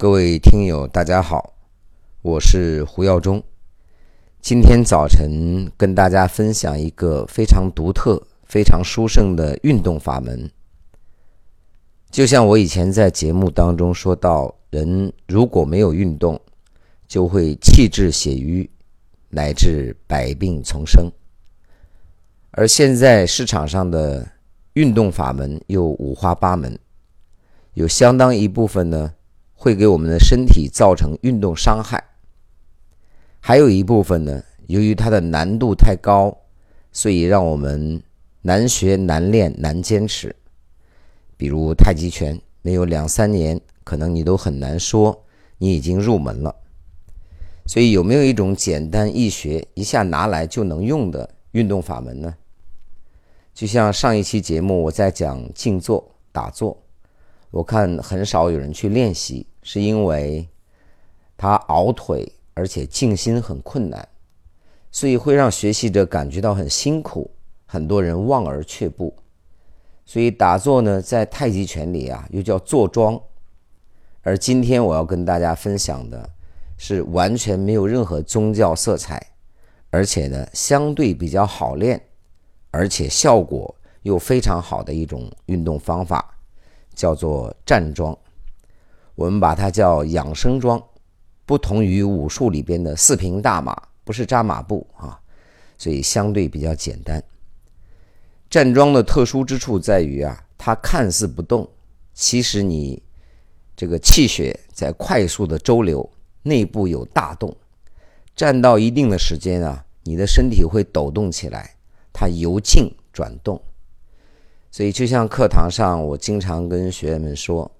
各位听友，大家好，我是胡耀中。今天早晨跟大家分享一个非常独特、非常殊胜的运动法门。就像我以前在节目当中说到，人如果没有运动，就会气滞血瘀，乃至百病丛生。而现在市场上的运动法门又五花八门，有相当一部分呢会给我们的身体造成运动伤害，还有一部分呢，由于它的难度太高，所以让我们难学难练难坚持。比如太极拳，没有两三年，可能你都很难说你已经入门了。所以有没有一种简单易学、一下拿来就能用的运动法门呢？就像上一期节目我在讲静坐打坐，我看很少有人去练习，是因为他熬腿，而且静心很困难，所以会让学习者感觉到很辛苦，很多人望而却步。所以打坐呢，在太极拳里啊，又叫坐桩，而今天我要跟大家分享的是完全没有任何宗教色彩，而且呢，相对比较好练。而且效果又非常好的一种运动方法，叫做站桩。我们把它叫养生桩，不同于武术里边的四平大马，不是扎马步啊，所以相对比较简单。站桩的特殊之处在于啊，它看似不动，其实你这个气血在快速的周流，内部有大动。站到一定的时间啊，你的身体会抖动起来。它由静转动，所以就像课堂上我经常跟学员们说，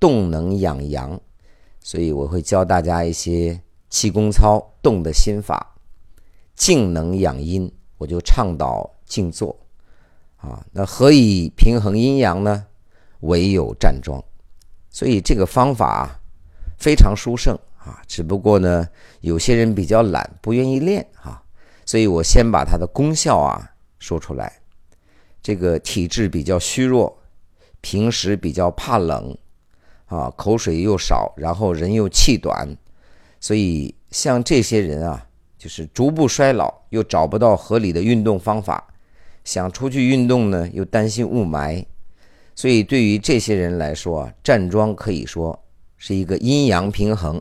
动能养阳，所以我会教大家一些气功操动的心法；静能养阴，我就倡导静坐。啊，那何以平衡阴阳呢？唯有站桩。所以这个方法非常殊胜啊，只不过呢，有些人比较懒，不愿意练啊，所以我先把它的功效啊。说出来，这个体质比较虚弱，平时比较怕冷，啊，口水又少，然后人又气短，所以像这些人啊，就是逐步衰老，又找不到合理的运动方法，想出去运动呢，又担心雾霾，所以对于这些人来说，站桩可以说是一个阴阳平衡、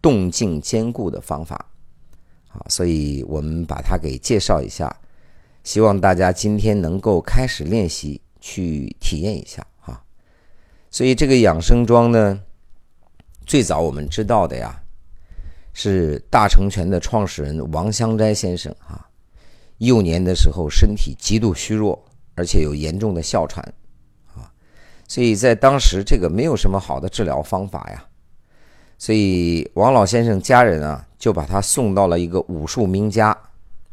动静兼顾的方法，啊，所以我们把它给介绍一下。希望大家今天能够开始练习，去体验一下。所以这个养生桩呢，最早我们知道的呀，是大成拳的创始人王香斋先生啊。幼年的时候身体极度虚弱，而且有严重的哮喘啊，所以在当时这个没有什么好的治疗方法呀。所以王老先生家人啊，就把他送到了一个武术名家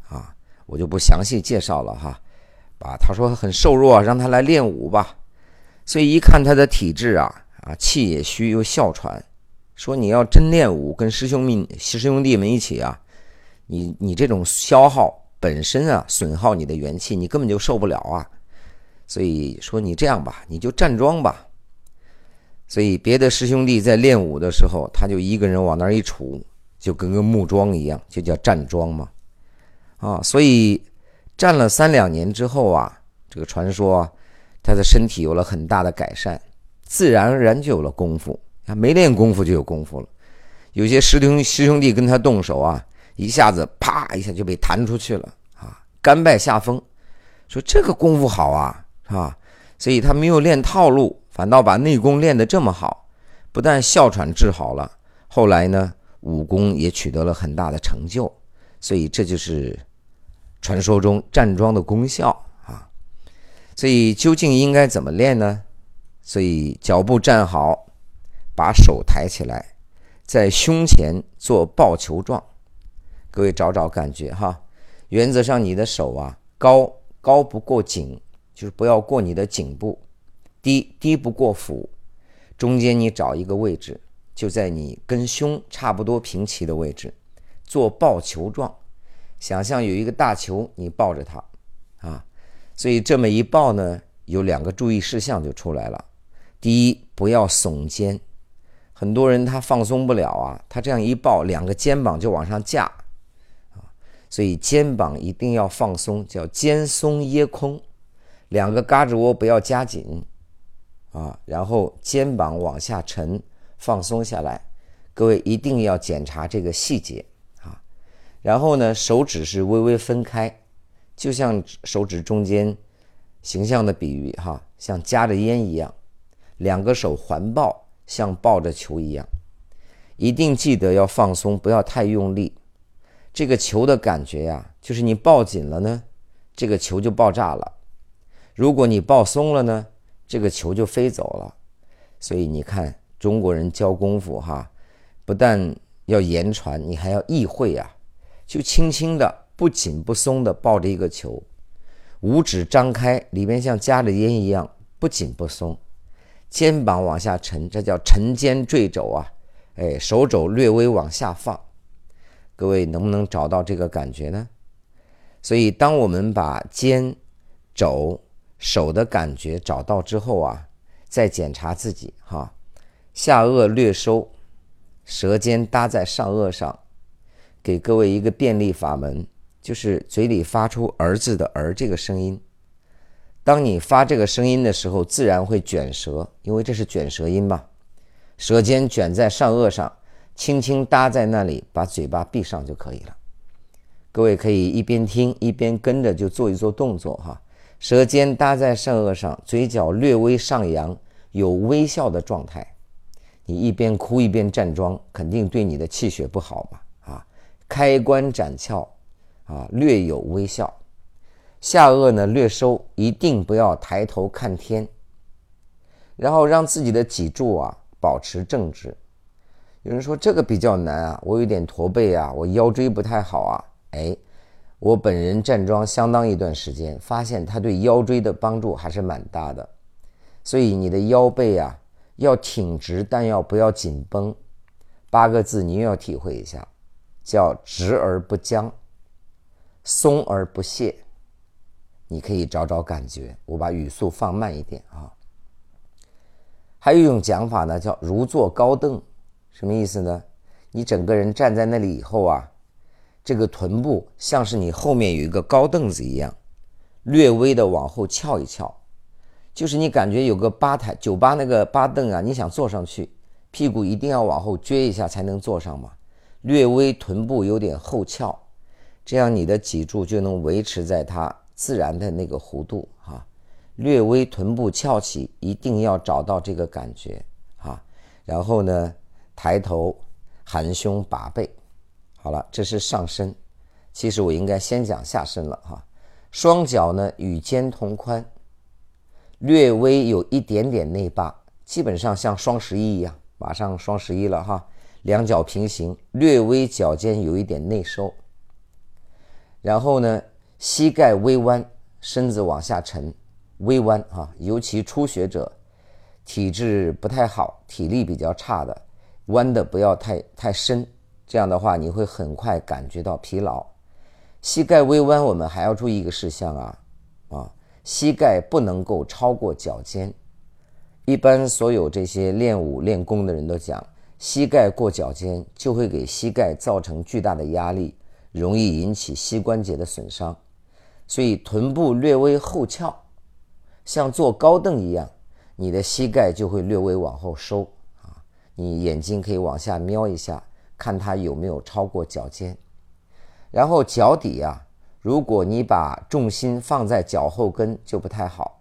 啊。我就不详细介绍了哈，把他说很瘦弱，让他来练武吧。所以一看他的体质啊，啊气也虚又哮喘，说你要真练武，跟师兄们师兄弟们一起啊，你你这种消耗本身啊，损耗你的元气，你根本就受不了啊。所以说你这样吧，你就站桩吧。所以别的师兄弟在练武的时候，他就一个人往那儿一杵，就跟个木桩一样，就叫站桩嘛。啊，所以站了三两年之后啊，这个传说他的身体有了很大的改善，自然而然就有了功夫。啊，没练功夫就有功夫了。有些师兄师兄弟跟他动手啊，一下子啪一下就被弹出去了啊，甘拜下风。说这个功夫好啊，是吧？所以他没有练套路，反倒把内功练得这么好，不但哮喘治好了，后来呢，武功也取得了很大的成就。所以这就是传说中站桩的功效！所以究竟应该怎么练呢？所以脚步站好，把手抬起来，在胸前做抱球状。各位找找感觉哈。原则上，你的手啊，高高不过颈，就是不要过你的颈部；低低不过腹。中间你找一个位置，就在你跟胸差不多平齐的位置。做抱球状，想象有一个大球，你抱着它，啊，所以这么一抱呢，有两个注意事项就出来了。第一，不要耸肩，很多人他放松不了啊，他这样一抱，两个肩膀就往上架。啊，所以肩膀一定要放松，叫肩松掖空，两个胳肢窝不要夹紧。啊，然后肩膀往下沉，放松下来。各位一定要检查这个细节。啊，然后呢，手指是微微分开，就像手指中间形象的比喻哈，像夹着烟一样，两个手环抱，像抱着球一样，一定记得要放松，不要太用力。这个球的感觉呀，就是你抱紧了呢，这个球就爆炸了；如果你抱松了呢，这个球就飞走了。所以你看中国人教功夫哈。不但要言传，你还要意会啊！就轻轻的、不紧不松的抱着一个球，五指张开，里面像夹着烟一样，不紧不松，肩膀往下沉，这叫沉肩坠肘啊！哎，手肘略微往下放，各位能不能找到这个感觉呢？所以，当我们把肩、肘、手的感觉找到之后啊，再检查自己哈，下颚略收。舌尖搭在上颚上，给各位一个便利法门，就是嘴里发出“儿子”的“儿”这个声音。当你发这个声音的时候，自然会卷舌，因为这是卷舌音嘛。舌尖卷在上颚上，轻轻搭在那里，把嘴巴闭上就可以了。各位可以一边听一边跟着就做一做动作哈。舌尖搭在上颚上，嘴角略微上扬，有微笑的状态。你一边哭一边站桩，肯定对你的气血不好嘛！啊，开关斩窍，啊，略有微笑，下颚呢略收，一定不要抬头看天。然后让自己的脊柱啊保持正直。有人说这个比较难啊，我有点驼背啊，我腰椎不太好啊。哎，我本人站桩相当一段时间，发现它对腰椎的帮助还是蛮大的。所以你的腰背啊。要挺直，但要不要紧绷？八个字，你又要体会一下，叫直而不僵，松而不懈。你可以找找感觉。我把语速放慢一点啊。还有一种讲法呢，叫如坐高凳，什么意思呢？你整个人站在那里以后啊，这个臀部像是你后面有一个高凳子一样，略微的往后翘一翘。就是你感觉有个吧台，酒吧那个吧凳啊，你想坐上去，屁股一定要往后撅一下才能坐上嘛。略微臀部有点后翘，这样你的脊柱就能维持在它自然的那个弧度哈。略微臀部翘起，一定要找到这个感觉哈。然后呢，抬头，含胸拔背，好了，这是上身。其实我应该先讲下身了哈。双脚呢与肩同宽。略微有一点点内八，基本上像双十一一样，马上双十一了哈。两脚平行，略微脚尖有一点内收。然后呢，膝盖微弯，身子往下沉，微弯啊。尤其初学者，体质不太好，体力比较差的，弯的不要太太深，这样的话你会很快感觉到疲劳。膝盖微弯，我们还要注意一个事项啊啊。膝盖不能够超过脚尖，一般所有这些练武练功的人都讲，膝盖过脚尖就会给膝盖造成巨大的压力，容易引起膝关节的损伤。所以臀部略微后翘，像坐高凳一样，你的膝盖就会略微往后收啊。你眼睛可以往下瞄一下，看它有没有超过脚尖，然后脚底啊。如果你把重心放在脚后跟就不太好，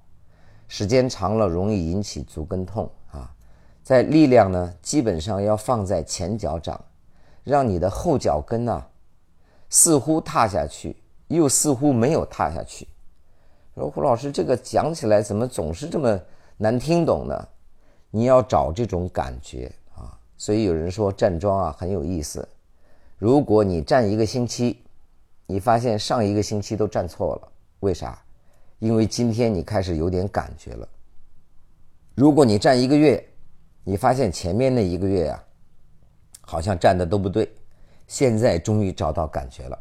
时间长了容易引起足跟痛啊。在力量呢，基本上要放在前脚掌，让你的后脚跟呢，似乎踏下去，又似乎没有踏下去。说胡老师，这个讲起来怎么总是这么难听懂呢？你要找这种感觉啊。所以有人说站桩啊很有意思，如果你站一个星期。你发现上一个星期都站错了，为啥？因为今天你开始有点感觉了。如果你站一个月，你发现前面那一个月呀，好像站的都不对，现在终于找到感觉了。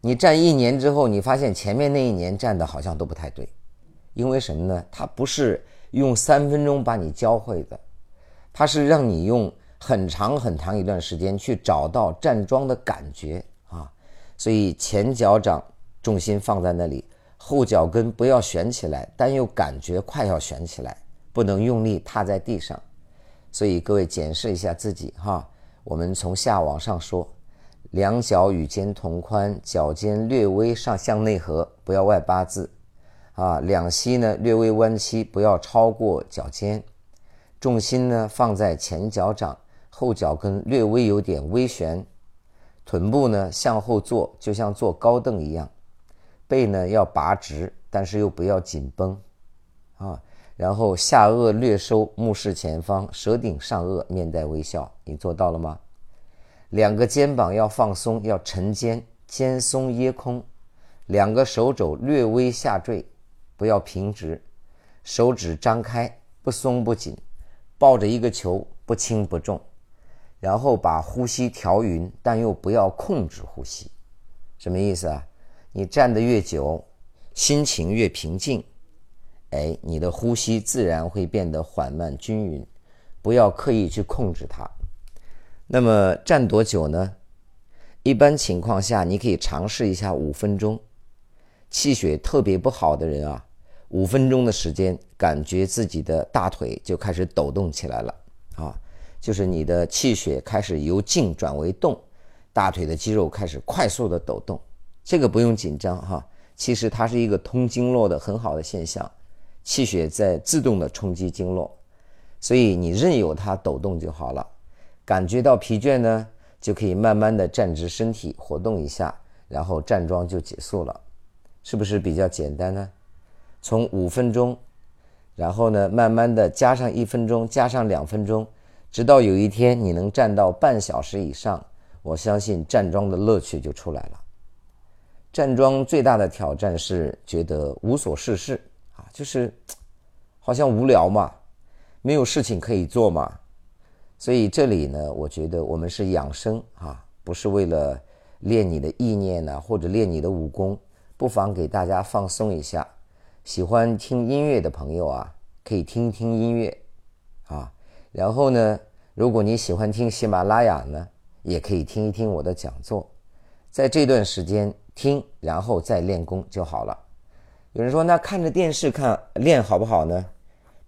你站一年之后，你发现前面那一年站的好像都不太对，因为什么呢？它不是用三分钟把你教会的，它是让你用很长很长一段时间去找到站桩的感觉啊。所以前脚掌重心放在那里，后脚跟不要悬起来，但又感觉快要悬起来，不能用力踏在地上。所以各位检视一下自己哈，我们从下往上说。两脚与肩同宽，脚尖略微上向内合，不要外八字，啊，两膝呢略微弯曲，不要超过脚尖，重心呢放在前脚掌，后脚跟略微有点微旋，臀部呢向后坐，就像坐高凳一样，背呢要拔直，但是又不要紧绷，然后下颚略收，目视前方，舌顶上颚，面带微笑，你做到了吗？两个肩膀要放松，要沉肩，肩松掖空。两个手肘略微下坠，不要平直。手指张开，不松不紧，抱着一个球，不轻不重。然后把呼吸调匀，但又不要控制呼吸。什么意思啊？你站得越久，心情越平静，哎，你的呼吸自然会变得缓慢均匀。不要刻意去控制它。那么站多久呢？一般情况下，你可以尝试一下五分钟。气血特别不好的人啊，五分钟的时间，感觉自己的大腿就开始抖动起来了啊，就是你的气血开始由静转为动，大腿的肌肉开始快速的抖动。这个不用紧张哈，其实它是一个通经络的很好的现象，气血在自动的冲击经络，所以你任由它抖动就好了。感觉到疲倦呢，就可以慢慢的站直身体，活动一下，然后站桩就结束了，是不是比较简单呢？从五分钟，然后呢，慢慢的加上一分钟，加上两分钟，直到有一天你能站到半小时以上，我相信站桩的乐趣就出来了。站桩最大的挑战是觉得无所事事啊，就是好像无聊嘛，没有事情可以做嘛。所以这里呢，我觉得我们是养生啊，不是为了练你的意念呢，或者练你的武功，不妨给大家放松一下。喜欢听音乐的朋友啊，可以听一听音乐啊。然后呢，如果你喜欢听喜马拉雅呢，也可以听一听我的讲座。在这段时间听，然后再练功就好了。有人说，那看着电视看练好不好呢？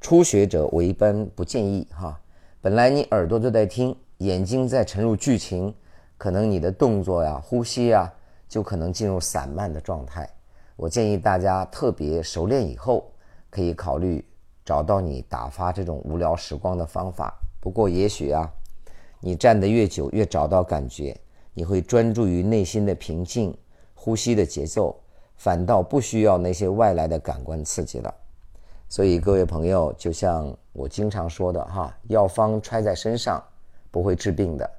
初学者我一般不建议哈。本来你耳朵都在听，眼睛在沉入剧情，可能你的动作呀、呼吸呀，就可能进入散漫的状态。我建议大家特别熟练以后，可以考虑找到你打发这种无聊时光的方法。不过也许啊，你站得越久，越找到感觉，你会专注于内心的平静、呼吸的节奏，反倒不需要那些外来的感官刺激了。所以各位朋友，就像我经常说的哈，药方揣在身上不会治病的，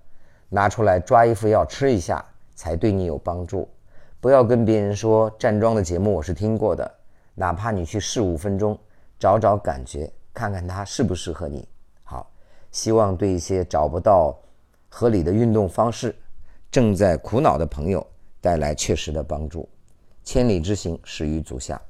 拿出来抓一副药吃一下才对你有帮助。不要跟别人说站桩的节目我是听过的，哪怕你去试五分钟，找找感觉，看看它适不适合你。好，希望对一些找不到合理的运动方式、正在苦恼的朋友带来确实的帮助。千里之行，始于足下。